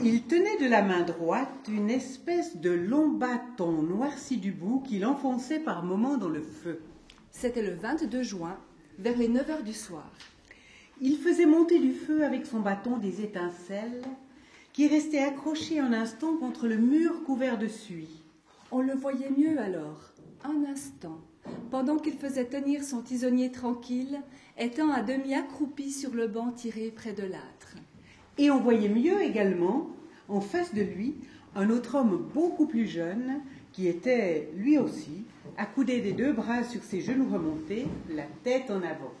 Il tenait de la main droite une espèce de long bâton noirci du bout qu'il enfonçait par moments dans le feu. C'était le 22 juin, vers les 9 heures du soir. Il faisait monter du feu avec son bâton des étincelles qui restaient accrochées un instant contre le mur couvert de suie. On le voyait mieux alors, un instant, pendant qu'il faisait tenir son tisonnier tranquille, étant à demi accroupi sur le banc tiré près de l'âtre. Et on voyait mieux également, en face de lui, un autre homme beaucoup plus jeune, qui était, lui aussi, accoudé des deux bras sur ses genoux remontés, la tête en avant.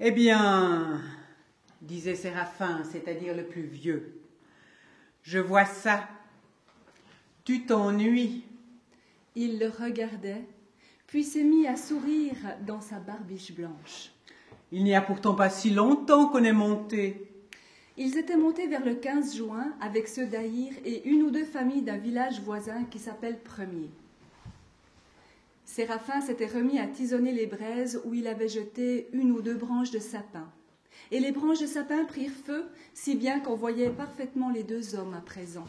Eh bien, disait Séraphin, c'est-à-dire le plus vieux, je vois ça. Tu t'ennuies. Il le regardait, puis s'est mis à sourire dans sa barbiche blanche. Il n'y a pourtant pas si longtemps qu'on est monté. Ils étaient montés vers le 15 juin avec ceux d'Aïr et une ou deux familles d'un village voisin qui s'appelle Premier. Séraphin s'était remis à tisonner les braises où il avait jeté une ou deux branches de sapin. Et les branches de sapin prirent feu, si bien qu'on voyait parfaitement les deux hommes à présent,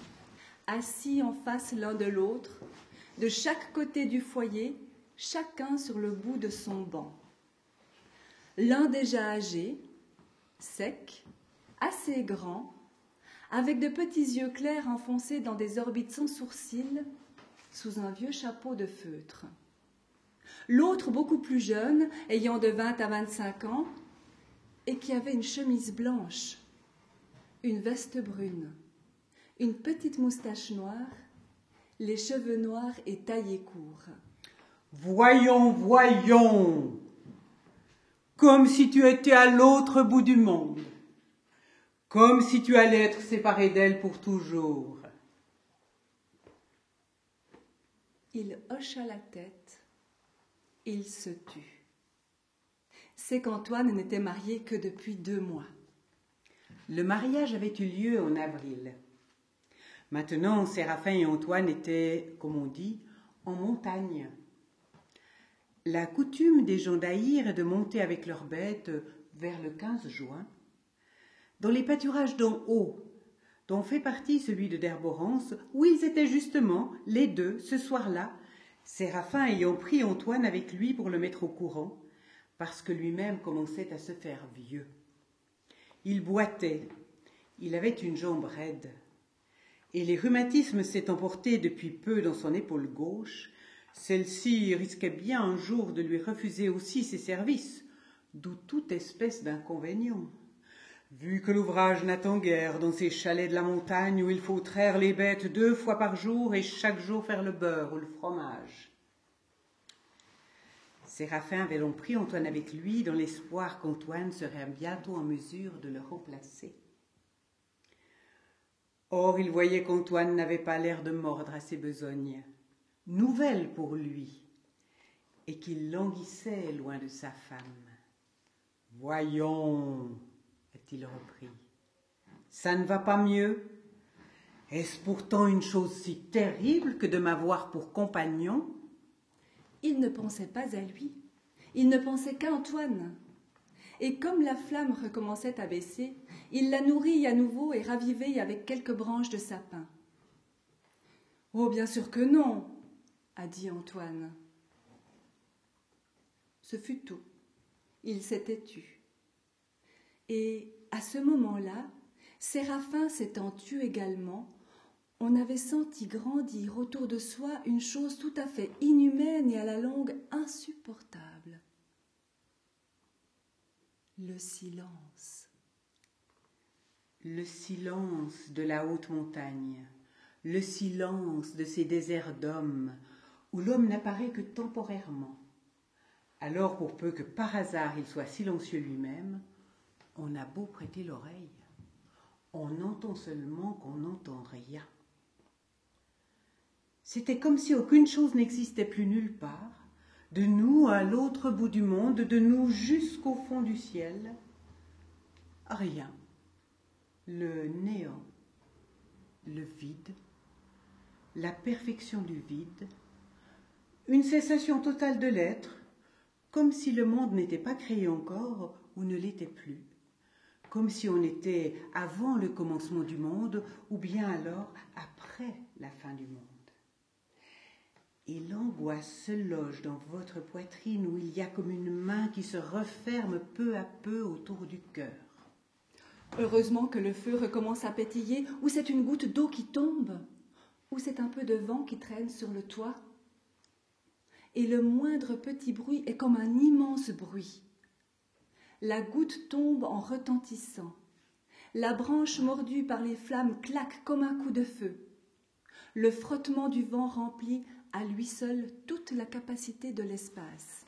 assis en face l'un de l'autre, de chaque côté du foyer, chacun sur le bout de son banc. L'un déjà âgé, sec, assez grand, avec de petits yeux clairs enfoncés dans des orbites sans sourcils, sous un vieux chapeau de feutre. L'autre beaucoup plus jeune, ayant de vingt à vingt-cinq ans, et qui avait une chemise blanche, une veste brune, une petite moustache noire, les cheveux noirs et taillés courts. Voyons, voyons, comme si tu étais à l'autre bout du monde, comme si tu allais être séparé d'elle pour toujours. Il hocha la tête, il se tut. C'est qu'Antoine n'était marié que depuis deux mois. Le mariage avait eu lieu en avril. Maintenant, Séraphin et Antoine étaient, comme on dit, en montagne. La coutume des gens d'Aïr est de monter avec leurs bêtes vers le 15 juin. Dans les pâturages d'en haut, dont fait partie celui de Derborance, où ils étaient justement, les deux, ce soir-là, Séraphin ayant pris Antoine avec lui pour le mettre au courant, parce que lui-même commençait à se faire vieux. Il boitait, il avait une jambe raide, et les rhumatismes s'étant portés depuis peu dans son épaule gauche, celle-ci risquait bien un jour de lui refuser aussi ses services, d'où toute espèce d'inconvénient. Vu que l'ouvrage n'attend guère dans ces chalets de la montagne où il faut traire les bêtes deux fois par jour et chaque jour faire le beurre ou le fromage. Séraphin avait donc pris Antoine avec lui dans l'espoir qu'Antoine serait bientôt en mesure de le remplacer. Or, il voyait qu'Antoine n'avait pas l'air de mordre à ses besognes, nouvelles pour lui, et qu'il languissait loin de sa femme. Voyons, a-t-il repris, ça ne va pas mieux? Est-ce pourtant une chose si terrible que de m'avoir pour compagnon? Il ne pensait pas à lui, il ne pensait qu'à Antoine. Et comme la flamme recommençait à baisser, il la nourrit à nouveau et ravivait avec quelques branches de sapin. Oh, bien sûr que non, a dit Antoine. Ce fut tout. Il s'était tu. Et à ce moment-là, Séraphin s'étant tu également, on avait senti grandir autour de soi une chose tout à fait inhumaine et à la longue insupportable. Le silence. Le silence de la haute montagne, le silence de ces déserts d'hommes où l'homme n'apparaît que temporairement. Alors, pour peu que par hasard il soit silencieux lui-même, on a beau prêter l'oreille, on entend seulement qu'on n'entend rien. C'était comme si aucune chose n'existait plus nulle part, de nous à l'autre bout du monde, de nous jusqu'au fond du ciel. Rien le néant, le vide, la perfection du vide, une cessation totale de l'être, comme si le monde n'était pas créé encore ou ne l'était plus, comme si on était avant le commencement du monde ou bien alors après la fin du monde. Et l'angoisse se loge dans votre poitrine où il y a comme une main qui se referme peu à peu autour du cœur. Heureusement que le feu recommence à pétiller, ou c'est une goutte d'eau qui tombe, ou c'est un peu de vent qui traîne sur le toit. Et le moindre petit bruit est comme un immense bruit. La goutte tombe en retentissant. La branche mordue par les flammes claque comme un coup de feu. Le frottement du vent remplit à lui seul toute la capacité de l'espace.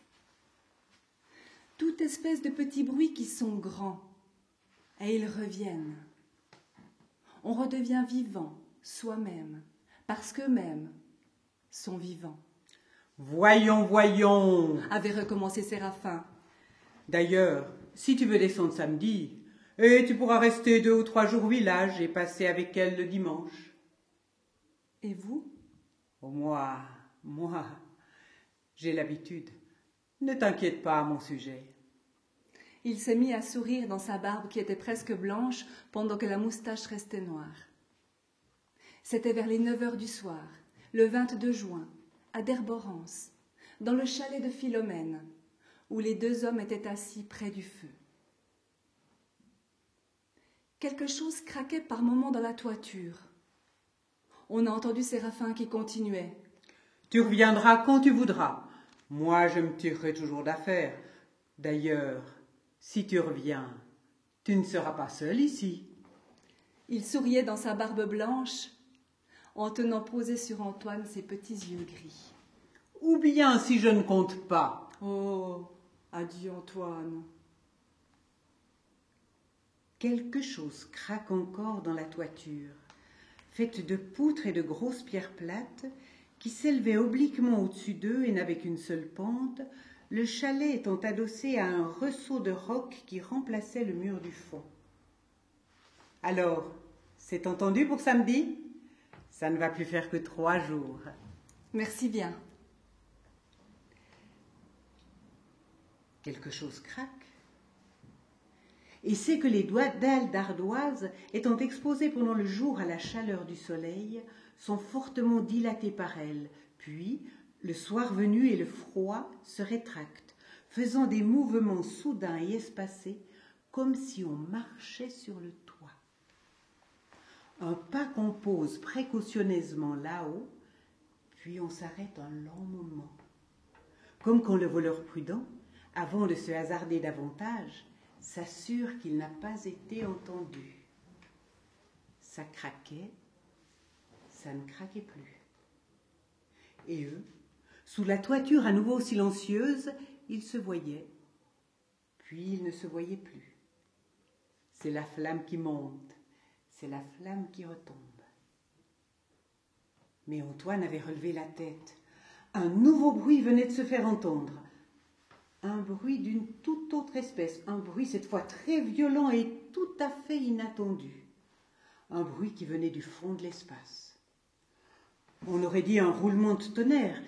Toute espèce de petits bruits qui sont grands, et ils reviennent. On redevient vivant soi-même, parce qu'eux-mêmes sont vivants. Voyons, voyons, avait recommencé Séraphin. D'ailleurs, si tu veux descendre samedi, et tu pourras rester deux ou trois jours au village et passer avec elle le dimanche. Et vous? Oh, moi, moi, j'ai l'habitude. Ne t'inquiète pas à mon sujet. Il s'est mis à sourire dans sa barbe qui était presque blanche pendant que la moustache restait noire. C'était vers les neuf heures du soir, le 22 juin, à Derborance, dans le chalet de Philomène, où les deux hommes étaient assis près du feu. Quelque chose craquait par moments dans la toiture. On a entendu Séraphin qui continuait. Tu reviendras quand tu voudras. Moi, je me tirerai toujours d'affaire. D'ailleurs, si tu reviens, tu ne seras pas seul ici. Il souriait dans sa barbe blanche, en tenant posé sur Antoine ses petits yeux gris. Ou bien si je ne compte pas. Oh, adieu Antoine. Quelque chose craque encore dans la toiture, faite de poutres et de grosses pierres plates, qui s'élevaient obliquement au-dessus d'eux et n'avaient qu'une seule pente, le chalet étant adossé à un ressaut de roc qui remplaçait le mur du fond. Alors, c'est entendu pour samedi Ça ne va plus faire que trois jours. Merci bien. Quelque chose craque. Et c'est que les doigts d'ailes d'ardoise, étant exposés pendant le jour à la chaleur du soleil, sont fortement dilatés par elle, puis, le soir venu et le froid se rétractent, faisant des mouvements soudains et espacés, comme si on marchait sur le. Un pas qu'on pose précautionneusement là-haut, puis on s'arrête un long moment, comme quand le voleur prudent, avant de se hasarder davantage, s'assure qu'il n'a pas été entendu. Ça craquait, ça ne craquait plus. Et eux, sous la toiture à nouveau silencieuse, ils se voyaient, puis ils ne se voyaient plus. C'est la flamme qui monte, c'est la flamme qui retombe. Mais Antoine avait relevé la tête. Un nouveau bruit venait de se faire entendre. Un bruit d'une toute autre espèce, un bruit cette fois très violent et tout à fait inattendu. Un bruit qui venait du fond de l'espace. On aurait dit un roulement de tonnerre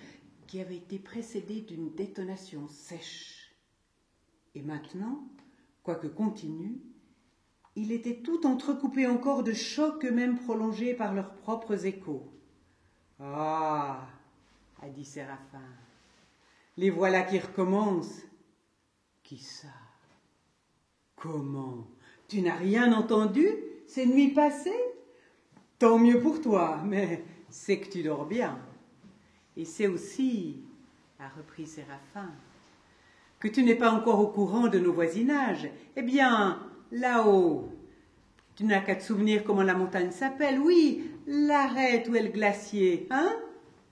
qui avait été précédé d'une détonation sèche. Et maintenant, quoique continu, il était tout entrecoupé encore de chocs eux-mêmes prolongés par leurs propres échos. Ah a dit Séraphin, les voilà qui recommencent. Qui ça? Comment? Tu n'as rien entendu? Ces nuits passées? Tant mieux pour toi, mais c'est que tu dors bien. Et c'est aussi, a repris Séraphin, que tu n'es pas encore au courant de nos voisinages. Eh bien, là-haut, tu n'as qu'à te souvenir comment la montagne s'appelle. Oui, l'arête où est le glacier, hein?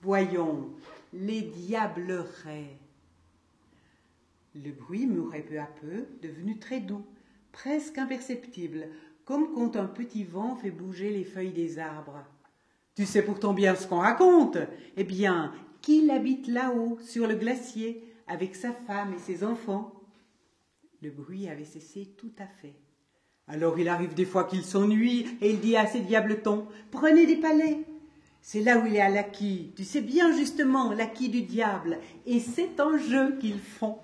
Voyons, les diablerets. Le bruit mourait peu à peu, devenu très doux, presque imperceptible, comme quand un petit vent fait bouger les feuilles des arbres. Tu sais pourtant bien ce qu'on raconte. Eh bien, qu'il habite là-haut, sur le glacier, avec sa femme et ses enfants. Le bruit avait cessé tout à fait. Alors il arrive des fois qu'il s'ennuie et il dit à ses diabletons Prenez des palais. C'est là où il est à l'acquis. Tu sais bien justement l'acquis du diable. Et c'est un jeu qu'ils font.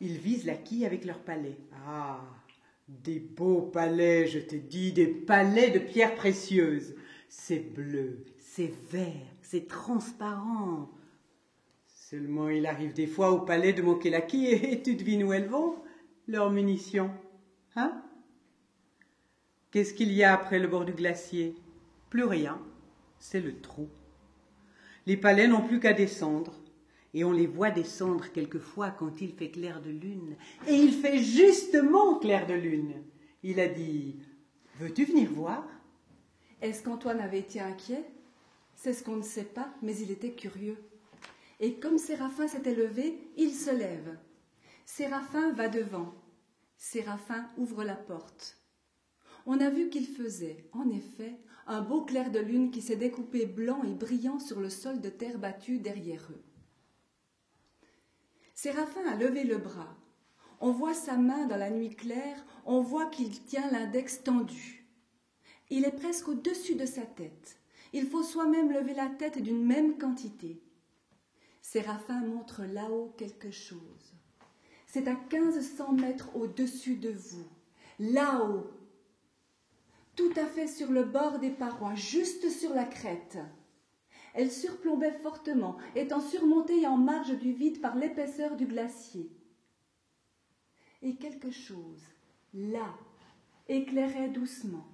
Ils visent l'acquis avec leur palais. Ah Des beaux palais, je te dis, des palais de pierres précieuses. C'est bleu, c'est vert, c'est transparent. Seulement, il arrive des fois au palais de Mokelaki et tu devines où elles vont, leurs munitions. Hein? Qu'est-ce qu'il y a après le bord du glacier? Plus rien, c'est le trou. Les palais n'ont plus qu'à descendre, et on les voit descendre quelquefois quand il fait clair de lune. Et il fait justement clair de lune. Il a dit Veux-tu venir voir? Est-ce qu'Antoine avait été inquiet? C'est ce qu'on ne sait pas, mais il était curieux. Et comme Séraphin s'était levé, il se lève. Séraphin va devant. Séraphin ouvre la porte. On a vu qu'il faisait, en effet, un beau clair de lune qui s'est découpé blanc et brillant sur le sol de terre battue derrière eux. Séraphin a levé le bras. On voit sa main dans la nuit claire, on voit qu'il tient l'index tendu. Il est presque au-dessus de sa tête. Il faut soi-même lever la tête d'une même quantité. Séraphin montre là-haut quelque chose. C'est à quinze cents mètres au-dessus de vous, là-haut, tout à fait sur le bord des parois, juste sur la crête. Elle surplombait fortement, étant surmontée en marge du vide par l'épaisseur du glacier. Et quelque chose, là, éclairait doucement.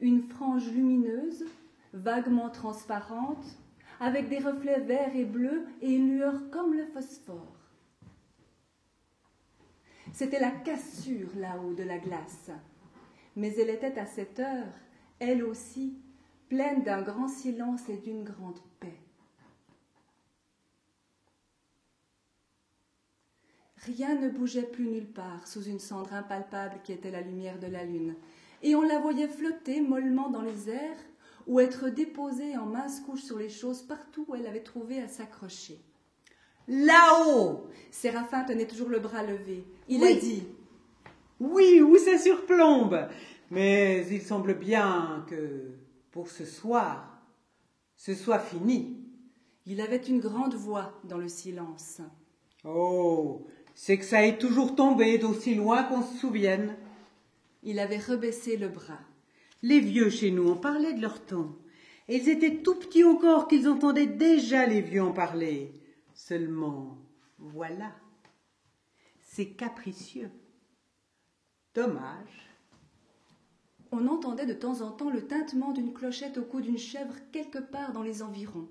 Une frange lumineuse, vaguement transparente, avec des reflets verts et bleus et une lueur comme le phosphore. C'était la cassure là-haut de la glace, mais elle était à cette heure, elle aussi, pleine d'un grand silence et d'une grande paix. Rien ne bougeait plus nulle part sous une cendre impalpable qui était la lumière de la lune, et on la voyait flotter mollement dans les airs ou être déposée en minces couches sur les choses partout où elle avait trouvé à s'accrocher. Là-haut Séraphin tenait toujours le bras levé. Il a dit Oui, où ça surplombe Mais il semble bien que pour ce soir, ce soit fini. Il avait une grande voix dans le silence. Oh, c'est que ça est toujours tombé d'aussi loin qu'on se souvienne. Il avait rebaissé le bras. Les vieux chez nous en parlaient de leur temps. Et ils étaient tout petits encore qu'ils entendaient déjà les vieux en parler. Seulement, voilà, c'est capricieux. Dommage. On entendait de temps en temps le tintement d'une clochette au cou d'une chèvre quelque part dans les environs.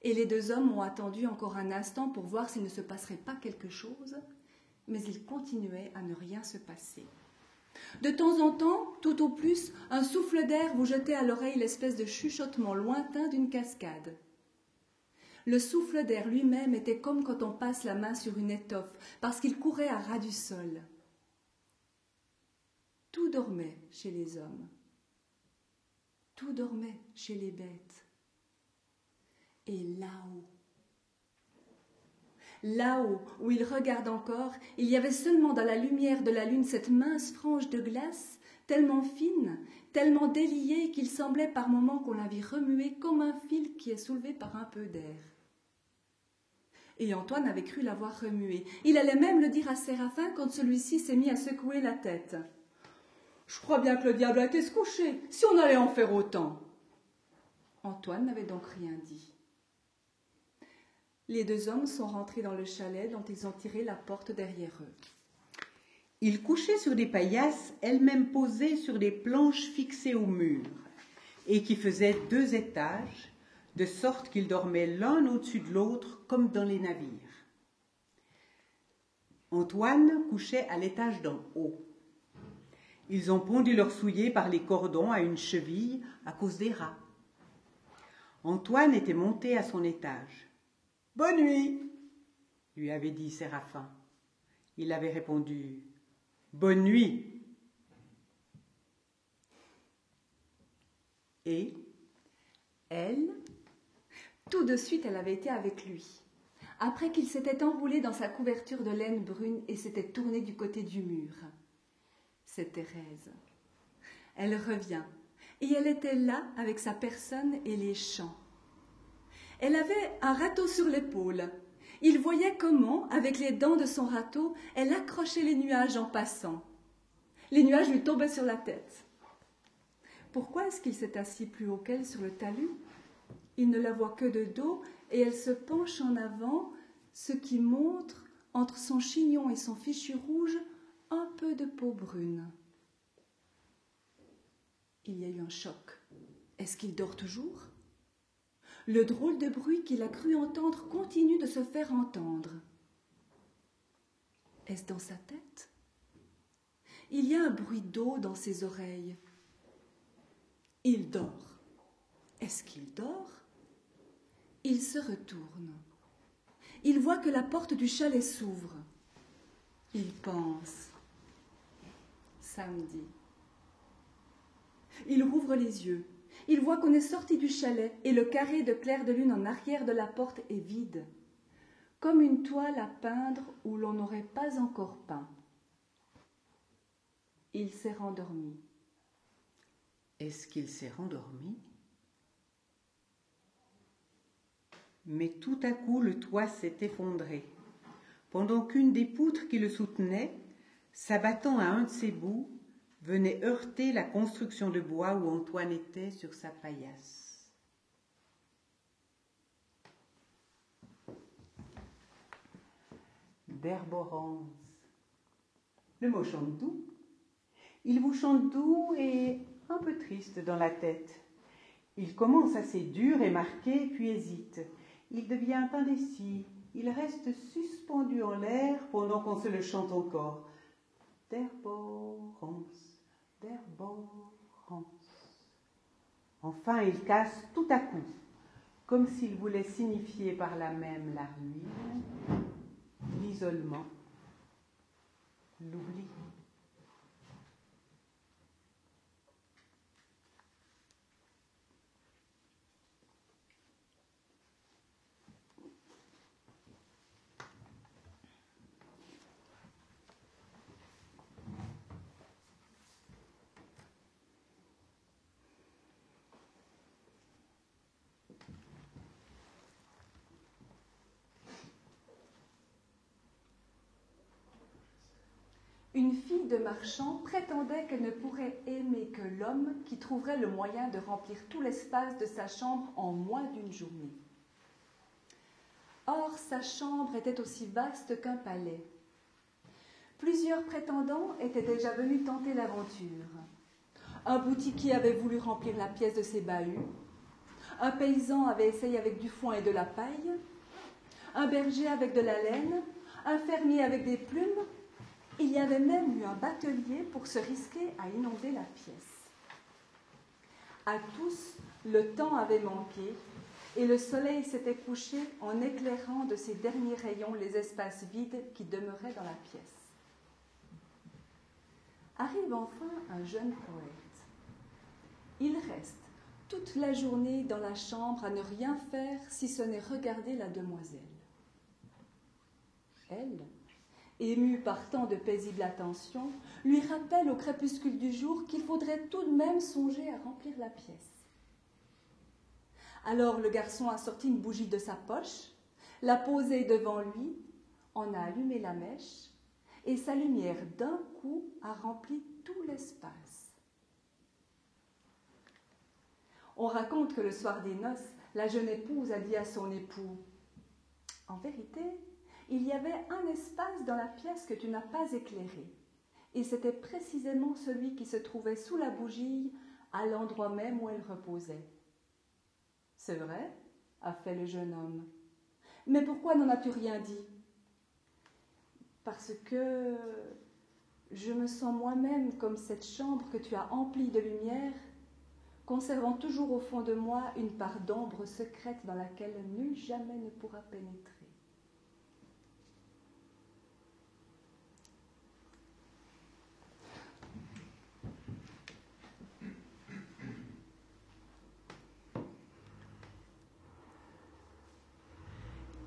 Et les deux hommes ont attendu encore un instant pour voir s'il ne se passerait pas quelque chose, mais il continuait à ne rien se passer. De temps en temps, tout au plus, un souffle d'air vous jetait à l'oreille l'espèce de chuchotement lointain d'une cascade. Le souffle d'air lui-même était comme quand on passe la main sur une étoffe, parce qu'il courait à ras du sol. Tout dormait chez les hommes. Tout dormait chez les bêtes. Et là-haut, Là-haut, où il regarde encore, il y avait seulement dans la lumière de la lune cette mince frange de glace, tellement fine, tellement déliée qu'il semblait par moments qu'on la vit remuer comme un fil qui est soulevé par un peu d'air. Et Antoine avait cru l'avoir remué. Il allait même le dire à Séraphin quand celui-ci s'est mis à secouer la tête. Je crois bien que le diable a été se coucher, si on allait en faire autant. Antoine n'avait donc rien dit. Les deux hommes sont rentrés dans le chalet dont ils ont tiré la porte derrière eux. Ils couchaient sur des paillasses, elles-mêmes posées sur des planches fixées au mur, et qui faisaient deux étages, de sorte qu'ils dormaient l'un au-dessus de l'autre comme dans les navires. Antoine couchait à l'étage d'en haut. Ils ont pondu leur souliers par les cordons à une cheville à cause des rats. Antoine était monté à son étage. Bonne nuit, lui avait dit Séraphin. Il avait répondu Bonne nuit. Et elle, tout de suite, elle avait été avec lui. Après qu'il s'était enroulé dans sa couverture de laine brune et s'était tourné du côté du mur. C'est Thérèse. Elle revient, et elle était là avec sa personne et les champs. Elle avait un râteau sur l'épaule. Il voyait comment, avec les dents de son râteau, elle accrochait les nuages en passant. Les nuages lui tombaient sur la tête. Pourquoi est-ce qu'il s'est assis plus haut qu'elle sur le talus? Il ne la voit que de dos et elle se penche en avant, ce qui montre, entre son chignon et son fichu rouge, un peu de peau brune. Il y a eu un choc. Est-ce qu'il dort toujours? Le drôle de bruit qu'il a cru entendre continue de se faire entendre. Est-ce dans sa tête? Il y a un bruit d'eau dans ses oreilles. Il dort. Est-ce qu'il dort? Il se retourne. Il voit que la porte du chalet s'ouvre. Il pense. Samedi. Il rouvre les yeux. Il voit qu'on est sorti du chalet et le carré de clair de lune en arrière de la porte est vide, comme une toile à peindre où l'on n'aurait pas encore peint. Il s'est rendormi. Est-ce qu'il s'est rendormi? Mais tout à coup le toit s'est effondré, pendant qu'une des poutres qui le soutenait, s'abattant à un de ses bouts, venait heurter la construction de bois où Antoine était sur sa paillasse. D'herborance. Le mot chante doux. Il vous chante doux et un peu triste dans la tête. Il commence assez dur et marqué, puis hésite. Il devient indécis. Il reste suspendu en l'air pendant qu'on se le chante encore. D'herborance, d'herborance. Enfin, il casse tout à coup, comme s'il voulait signifier par là même la ruine, l'isolement, l'oubli. Une fille de marchand prétendait qu'elle ne pourrait aimer que l'homme qui trouverait le moyen de remplir tout l'espace de sa chambre en moins d'une journée. Or, sa chambre était aussi vaste qu'un palais. Plusieurs prétendants étaient déjà venus tenter l'aventure. Un boutiquier avait voulu remplir la pièce de ses bahuts. Un paysan avait essayé avec du foin et de la paille. Un berger avec de la laine. Un fermier avec des plumes il y avait même eu un batelier pour se risquer à inonder la pièce. À tous, le temps avait manqué et le soleil s'était couché en éclairant de ses derniers rayons les espaces vides qui demeuraient dans la pièce. Arrive enfin un jeune poète. Il reste toute la journée dans la chambre à ne rien faire si ce n'est regarder la demoiselle. Elle, ému par tant de paisible attention, lui rappelle au crépuscule du jour qu'il faudrait tout de même songer à remplir la pièce. Alors le garçon a sorti une bougie de sa poche, l'a posée devant lui, en a allumé la mèche, et sa lumière d'un coup a rempli tout l'espace. On raconte que le soir des noces, la jeune épouse a dit à son époux En vérité, il y avait un espace dans la pièce que tu n'as pas éclairé, et c'était précisément celui qui se trouvait sous la bougie, à l'endroit même où elle reposait. C'est vrai, a fait le jeune homme. Mais pourquoi n'en as-tu rien dit? Parce que je me sens moi-même comme cette chambre que tu as emplie de lumière, conservant toujours au fond de moi une part d'ombre secrète dans laquelle nul jamais ne pourra pénétrer.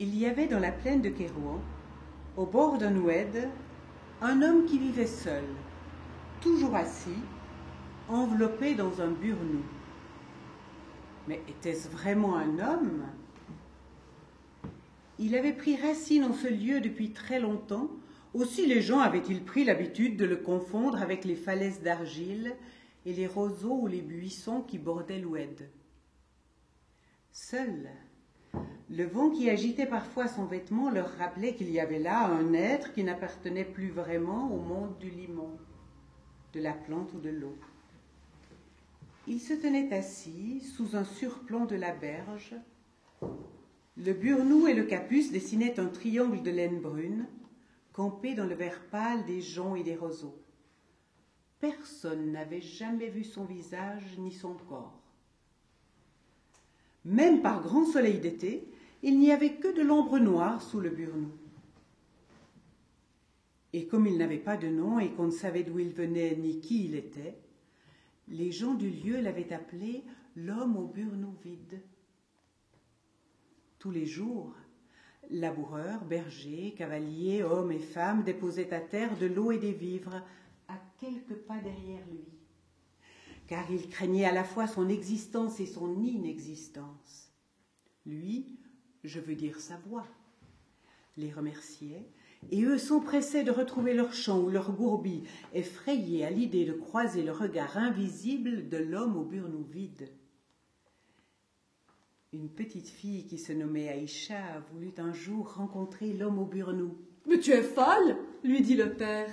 Il y avait dans la plaine de Kérouan, au bord d'un oued, un homme qui vivait seul, toujours assis, enveloppé dans un burnous. Mais était-ce vraiment un homme? Il avait pris racine en ce lieu depuis très longtemps. Aussi les gens avaient-ils pris l'habitude de le confondre avec les falaises d'argile et les roseaux ou les buissons qui bordaient l'oued. Seul, le vent qui agitait parfois son vêtement leur rappelait qu'il y avait là un être qui n'appartenait plus vraiment au monde du limon, de la plante ou de l'eau. Il se tenait assis sous un surplomb de la berge. Le burnou et le capus dessinaient un triangle de laine brune, campé dans le vert pâle des joncs et des roseaux. Personne n'avait jamais vu son visage ni son corps. Même par grand soleil d'été, il n'y avait que de l'ombre noire sous le burnou. Et comme il n'avait pas de nom et qu'on ne savait d'où il venait ni qui il était, les gens du lieu l'avaient appelé l'homme au burnou vide. Tous les jours, laboureurs, bergers, cavaliers, hommes et femmes déposaient à terre de l'eau et des vivres à quelques pas derrière lui car il craignait à la fois son existence et son inexistence. Lui, je veux dire sa voix, les remerciait, et eux s'empressaient de retrouver leur chant ou leur gourbi, effrayés à l'idée de croiser le regard invisible de l'homme au burnou vide. Une petite fille qui se nommait Aïcha voulut un jour rencontrer l'homme au burnou. Mais tu es folle, lui dit le père.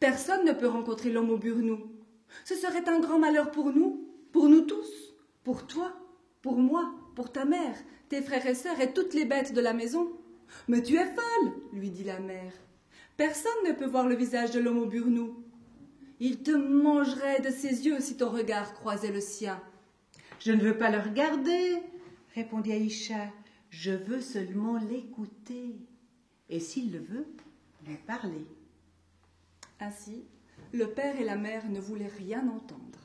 Personne ne peut rencontrer l'homme au burnou. Ce serait un grand malheur pour nous, pour nous tous, pour toi, pour moi, pour ta mère, tes frères et sœurs et toutes les bêtes de la maison. Mais tu es folle, lui dit la mère. Personne ne peut voir le visage de l'homme au burnou. Il te mangerait de ses yeux si ton regard croisait le sien. Je ne veux pas le regarder, répondit Aïcha. Je veux seulement l'écouter. Et s'il le veut, lui parler. Ainsi, le père et la mère ne voulaient rien entendre.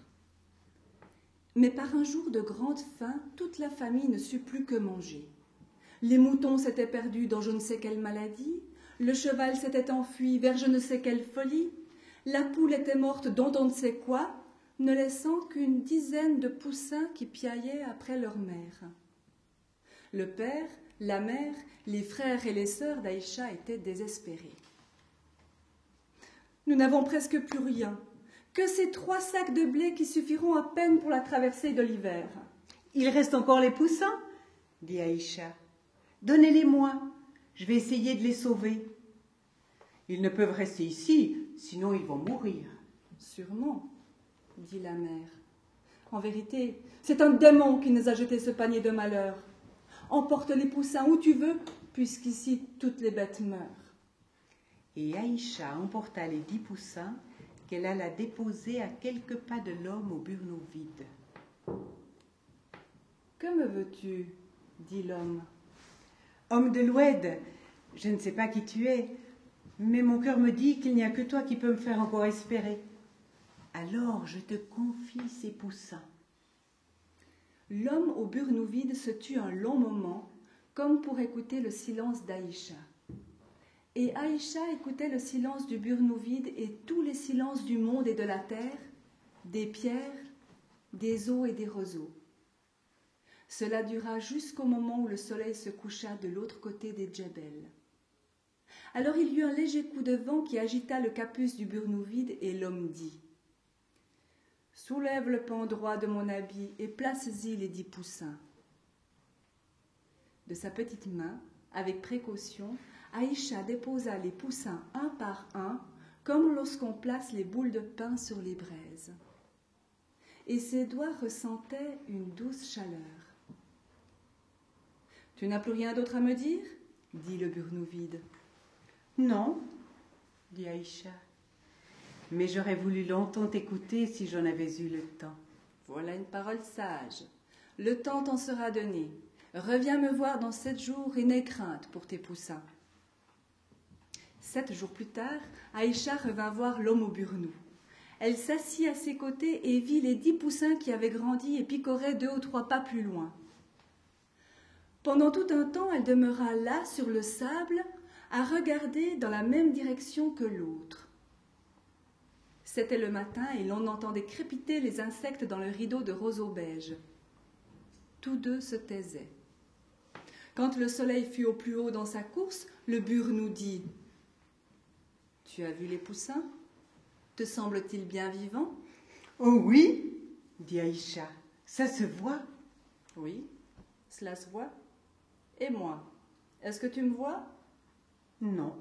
Mais par un jour de grande faim, toute la famille ne sut plus que manger. Les moutons s'étaient perdus dans je ne sais quelle maladie, le cheval s'était enfui vers je ne sais quelle folie, la poule était morte dont on ne sait quoi, ne laissant qu'une dizaine de poussins qui piaillaient après leur mère. Le père, la mère, les frères et les sœurs d'Aïcha étaient désespérés. Nous n'avons presque plus rien, que ces trois sacs de blé qui suffiront à peine pour la traversée de l'hiver. Il reste encore les poussins, dit Aïcha. Donnez-les-moi, je vais essayer de les sauver. Ils ne peuvent rester ici, sinon ils vont mourir. Sûrement, dit la mère. En vérité, c'est un démon qui nous a jeté ce panier de malheur. Emporte les poussins où tu veux, puisqu'ici toutes les bêtes meurent et Aïcha emporta les dix poussins qu'elle alla déposer à quelques pas de l'homme au burnou vide. Que me veux-tu? dit l'homme. Homme de l'Oued, je ne sais pas qui tu es, mais mon cœur me dit qu'il n'y a que toi qui peux me faire encore espérer. Alors je te confie ces poussins. L'homme au burnou vide se tut un long moment, comme pour écouter le silence d'Aïcha. Et Aïcha écoutait le silence du burnou vide et tous les silences du monde et de la terre, des pierres, des eaux et des roseaux. Cela dura jusqu'au moment où le soleil se coucha de l'autre côté des djebels. Alors il y eut un léger coup de vent qui agita le capus du burnou vide et l'homme dit Soulève le pan droit de mon habit et place-y les dix poussins. De sa petite main, avec précaution, Aïcha déposa les poussins un par un, comme lorsqu'on place les boules de pain sur les braises. Et ses doigts ressentaient une douce chaleur. Tu n'as plus rien d'autre à me dire? dit le burnou vide. Non, dit Aïcha. Mais j'aurais voulu longtemps t'écouter si j'en avais eu le temps. Voilà une parole sage. Le temps t'en sera donné. Reviens me voir dans sept jours et n'aie crainte pour tes poussins. Sept jours plus tard, Aïcha revint voir l'homme au burnou. Elle s'assit à ses côtés et vit les dix poussins qui avaient grandi et picoraient deux ou trois pas plus loin. Pendant tout un temps, elle demeura là, sur le sable, à regarder dans la même direction que l'autre. C'était le matin et l'on entendait crépiter les insectes dans le rideau de roseau beige. Tous deux se taisaient. Quand le soleil fut au plus haut dans sa course, le bure nous dit Tu as vu les poussins? Te semble-t-il bien vivant Oh oui, dit Aïcha, ça se voit. Oui, cela se voit. Et moi Est-ce que tu me vois? Non.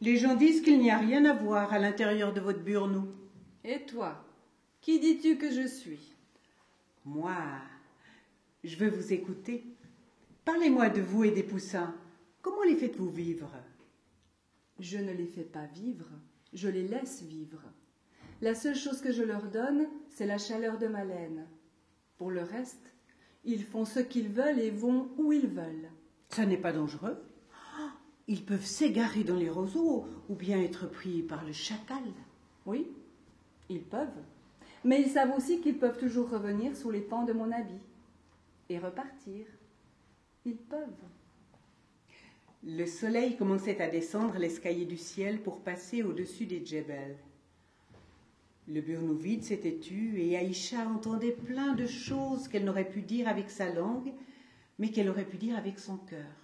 Les gens disent qu'il n'y a rien à voir à l'intérieur de votre burnou. Et toi Qui dis-tu que je suis? Moi, je veux vous écouter. Parlez-moi de vous et des poussins. Comment les faites-vous vivre? Je ne les fais pas vivre, je les laisse vivre. La seule chose que je leur donne, c'est la chaleur de ma laine. Pour le reste, ils font ce qu'ils veulent et vont où ils veulent. Ça n'est pas dangereux Ils peuvent s'égarer dans les roseaux ou bien être pris par le chacal. Oui, ils peuvent. Mais ils savent aussi qu'ils peuvent toujours revenir sous les pans de mon habit et repartir. Ils peuvent. Le soleil commençait à descendre l'escalier du ciel pour passer au-dessus des djebels. Le burnou vide s'était tu et Aïcha entendait plein de choses qu'elle n'aurait pu dire avec sa langue, mais qu'elle aurait pu dire avec son cœur.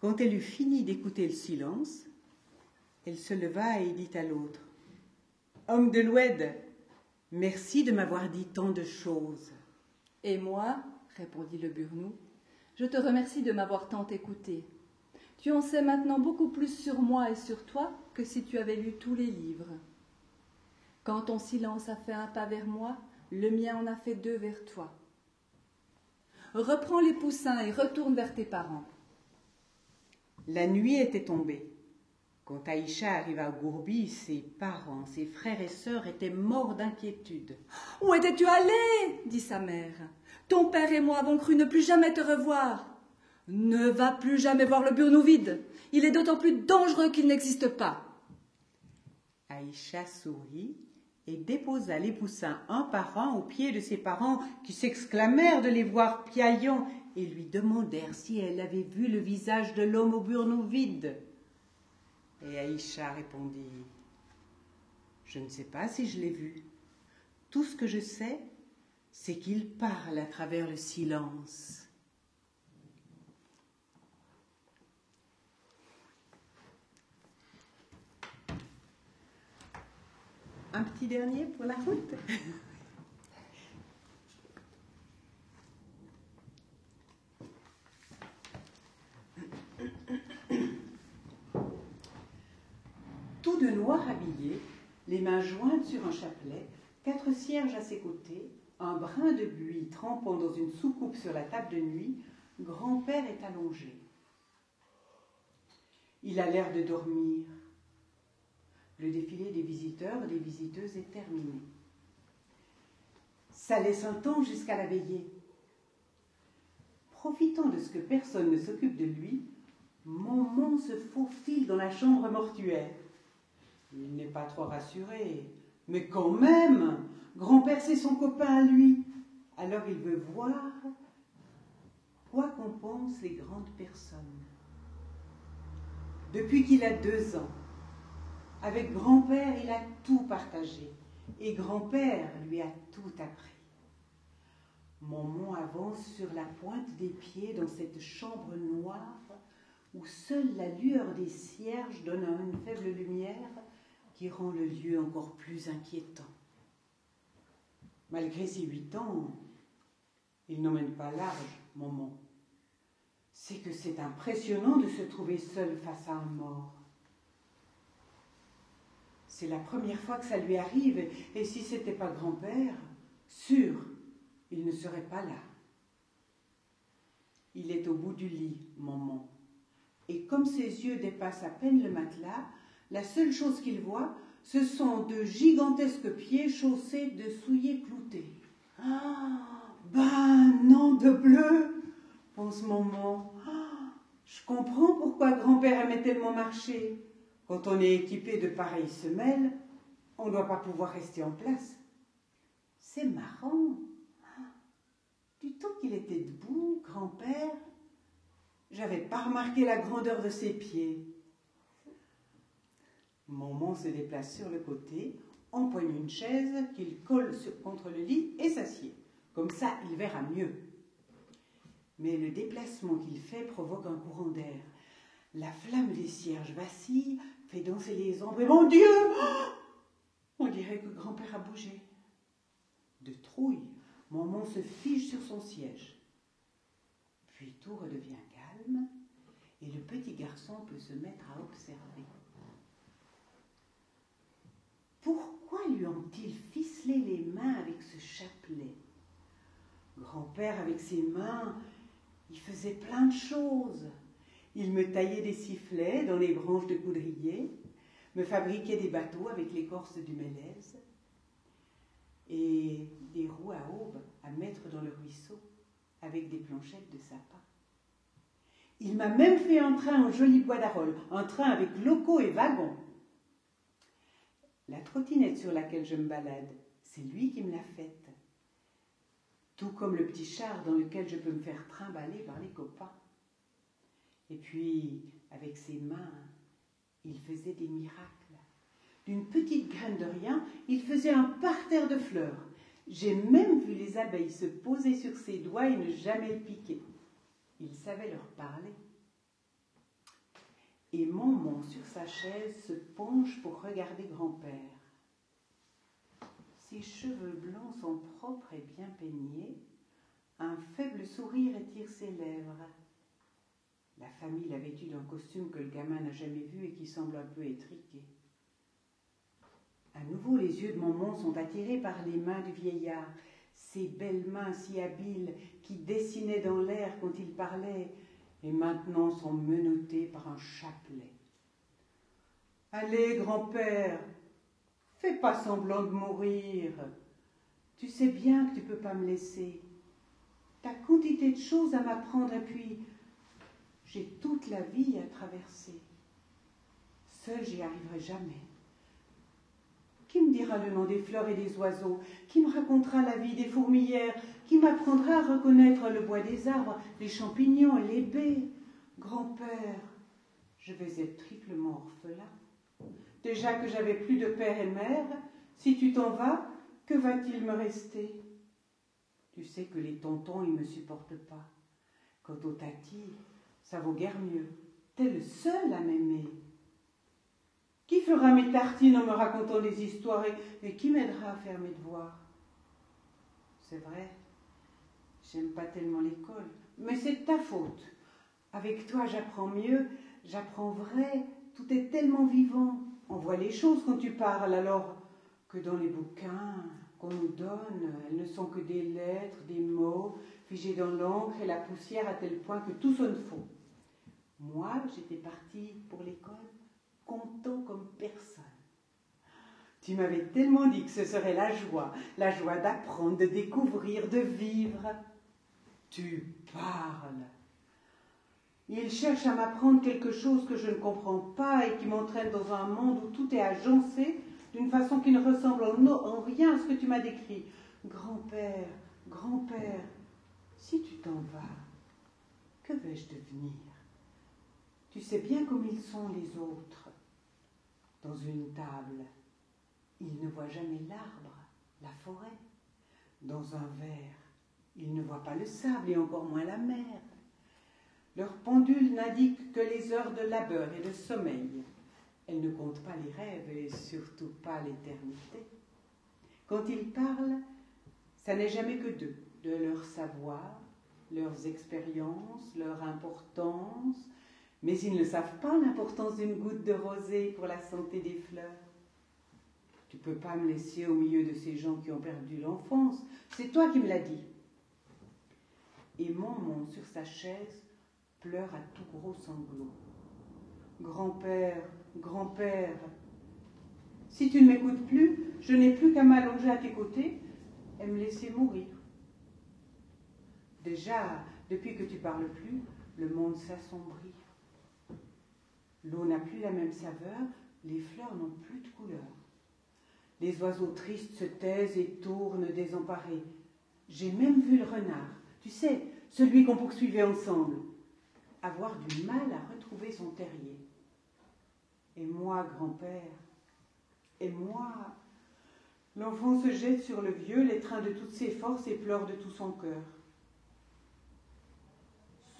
Quand elle eut fini d'écouter le silence, elle se leva et dit à l'autre Homme de l'Oued, merci de m'avoir dit tant de choses. Et moi, répondit le burnou, je te remercie de m'avoir tant écouté. Tu en sais maintenant beaucoup plus sur moi et sur toi que si tu avais lu tous les livres. Quand ton silence a fait un pas vers moi, le mien en a fait deux vers toi. Reprends les poussins et retourne vers tes parents. La nuit était tombée. Quand Aïcha arriva à Gourbi, ses parents, ses frères et sœurs étaient morts d'inquiétude. Où étais-tu allé? dit sa mère. Ton père et moi avons cru ne plus jamais te revoir. Ne va plus jamais voir le burnou vide. Il est d'autant plus dangereux qu'il n'existe pas. Aïcha sourit et déposa les poussins un par un aux pieds de ses parents qui s'exclamèrent de les voir piaillant et lui demandèrent si elle avait vu le visage de l'homme au burnou vide. Et Aïcha répondit Je ne sais pas si je l'ai vu. Tout ce que je sais, c'est qu'il parle à travers le silence. Un petit dernier pour la route. Tout de noir habillé, les mains jointes sur un chapelet, quatre cierges à ses côtés, un brin de buis trempant dans une soucoupe sur la table de nuit, grand-père est allongé. Il a l'air de dormir. Le défilé des visiteurs et des visiteuses est terminé. Ça laisse un temps jusqu'à la veillée. Profitant de ce que personne ne s'occupe de lui, Momon se faufile dans la chambre mortuaire. Il n'est pas trop rassuré, mais quand même, grand-père c'est son copain à lui. Alors il veut voir quoi qu'en les grandes personnes. Depuis qu'il a deux ans, avec grand-père, il a tout partagé. Et grand-père lui a tout appris. Momon avance sur la pointe des pieds dans cette chambre noire où seule la lueur des cierges donne une faible lumière qui rend le lieu encore plus inquiétant. Malgré ses huit ans, il n'emmène pas large, Momon. C'est que c'est impressionnant de se trouver seul face à un mort. C'est la première fois que ça lui arrive, et si c'était pas grand-père, sûr, il ne serait pas là. Il est au bout du lit, Momon. Et comme ses yeux dépassent à peine le matelas, la seule chose qu'il voit, ce sont de gigantesques pieds chaussés de souliers cloutés. Ah, ben non de bleu, pense Momon. Ah, je comprends pourquoi grand-père aimait tellement marcher. Quand on est équipé de pareilles semelles, on ne doit pas pouvoir rester en place. C'est marrant. Du temps qu'il était debout, grand-père, j'avais pas remarqué la grandeur de ses pieds. Maman se déplace sur le côté, empoigne une chaise qu'il colle contre le lit et s'assied. Comme ça, il verra mieux. Mais le déplacement qu'il fait provoque un courant d'air. La flamme des cierges vacille, danser les ombres, et mon Dieu On dirait que grand-père a bougé. De trouille, Maman se fige sur son siège. Puis tout redevient calme et le petit garçon peut se mettre à observer. Pourquoi lui ont-ils ficelé les mains avec ce chapelet? Grand-père, avec ses mains, il faisait plein de choses. Il me taillait des sifflets dans les branches de coudrier, me fabriquait des bateaux avec l'écorce du mélèze et des roues à aube à mettre dans le ruisseau avec des planchettes de sapin. Il m'a même fait un train en joli bois d'Arol, un train avec locaux et wagons. La trottinette sur laquelle je me balade, c'est lui qui me l'a faite. Tout comme le petit char dans lequel je peux me faire trimballer par les copains. Et puis, avec ses mains, il faisait des miracles. D'une petite graine de rien, il faisait un parterre de fleurs. J'ai même vu les abeilles se poser sur ses doigts et ne jamais piquer. Il savait leur parler. Et Maman, sur sa chaise, se penche pour regarder grand-père. Ses cheveux blancs sont propres et bien peignés. Un faible sourire étire ses lèvres. La famille l'a vêtu d'un costume que le gamin n'a jamais vu et qui semble un peu étriqué. À nouveau, les yeux de Maman sont attirés par les mains du vieillard, ces belles mains si habiles qui dessinaient dans l'air quand il parlait et maintenant sont menottées par un chapelet. Allez, grand-père, fais pas semblant de mourir. Tu sais bien que tu peux pas me laisser. T'as quantité de choses à m'apprendre et puis j'ai toute la vie à traverser. Seul, j'y arriverai jamais. Qui me dira le nom des fleurs et des oiseaux? Qui me racontera la vie des fourmilières? Qui m'apprendra à reconnaître le bois des arbres, les champignons et les baies? Grand-père, je vais être triplement orphelin. Déjà que j'avais plus de père et mère, si tu t'en vas, que va-t-il me rester? Tu sais que les tontons, ils me supportent pas. Quant aux tatis, ça vaut guère mieux. T'es le seul à m'aimer. Qui fera mes tartines en me racontant des histoires et, qui m'aidera à faire mes devoirs? C'est vrai, j'aime pas tellement l'école, mais c'est ta faute. Avec toi, j'apprends mieux, j'apprends vrai, tout est tellement vivant. On voit les choses quand tu parles, alors que dans les bouquins qu'on nous donne, elles ne sont que des lettres, des mots, figés dans l'encre et la poussière à tel point que tout sonne faux. Moi, j'étais partie pour l'école content comme personne. Tu m'avais tellement dit que ce serait la joie, la joie d'apprendre, de découvrir, de vivre. Tu parles. Il cherche à m'apprendre quelque chose que je ne comprends pas et qui m'entraîne dans un monde où tout est agencé d'une façon qui ne ressemble en, rien à ce que tu m'as décrit. Grand-père, grand-père, si tu t'en vas, que vais-je devenir? Tu sais bien comme ils sont les autres dans une table. Il ne voit jamais l'arbre, la forêt. Dans un verre, il ne voit pas le sable et encore moins la mer. Leur pendule n'indique que les heures de labeur et de sommeil. Elle ne compte pas les rêves et surtout pas l'éternité. Quand ils parlent, ça n'est jamais que d'eux, de leur savoir, leurs expériences, leur importance, mais ils ne savent pas l'importance d'une goutte de rosée pour la santé des fleurs. Tu peux pas me laisser au milieu de ces gens qui ont perdu l'enfance. C'est toi qui me l'as dit. Et Maman, sur sa chaise, pleure à tout gros sanglots. Grand-père, grand-père, si tu ne m'écoutes plus, je n'ai plus qu'à m'allonger à tes côtés et me laisser mourir. Déjà, depuis que tu parles plus, le monde s'assombrit. L'eau n'a plus la même saveur, les fleurs n'ont plus de couleur. Les oiseaux tristes se taisent et tournent désemparés. J'ai même vu le renard, tu sais, celui qu'on poursuivait ensemble, avoir du mal à retrouver son terrier. Et moi, grand-père, et moi, l'enfant se jette sur le vieux, l'étreint de toutes ses forces et pleure de tout son cœur.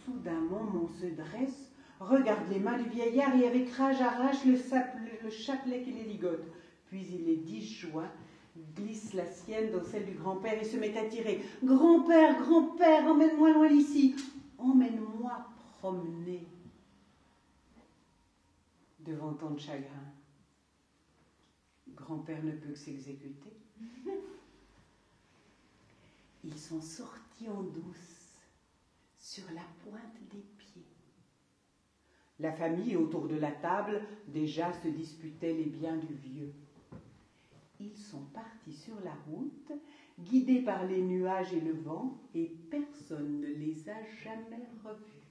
Soudainement, on se dresse, regarde les mains du vieillard et avec rage arrache le, le chapelet qui les ligote. Puis il les disjoint, glisse la sienne dans celle du grand-père et se met à tirer. Grand-père, grand-père, emmène-moi loin d'ici. Emmène-moi promener. Devant tant de chagrin, grand-père ne peut que s'exécuter. Ils sont sortis en douce sur la pointe des pieds. La famille autour de la table déjà se disputait les biens du vieux. Ils sont partis sur la route, guidés par les nuages et le vent, et personne ne les a jamais revus.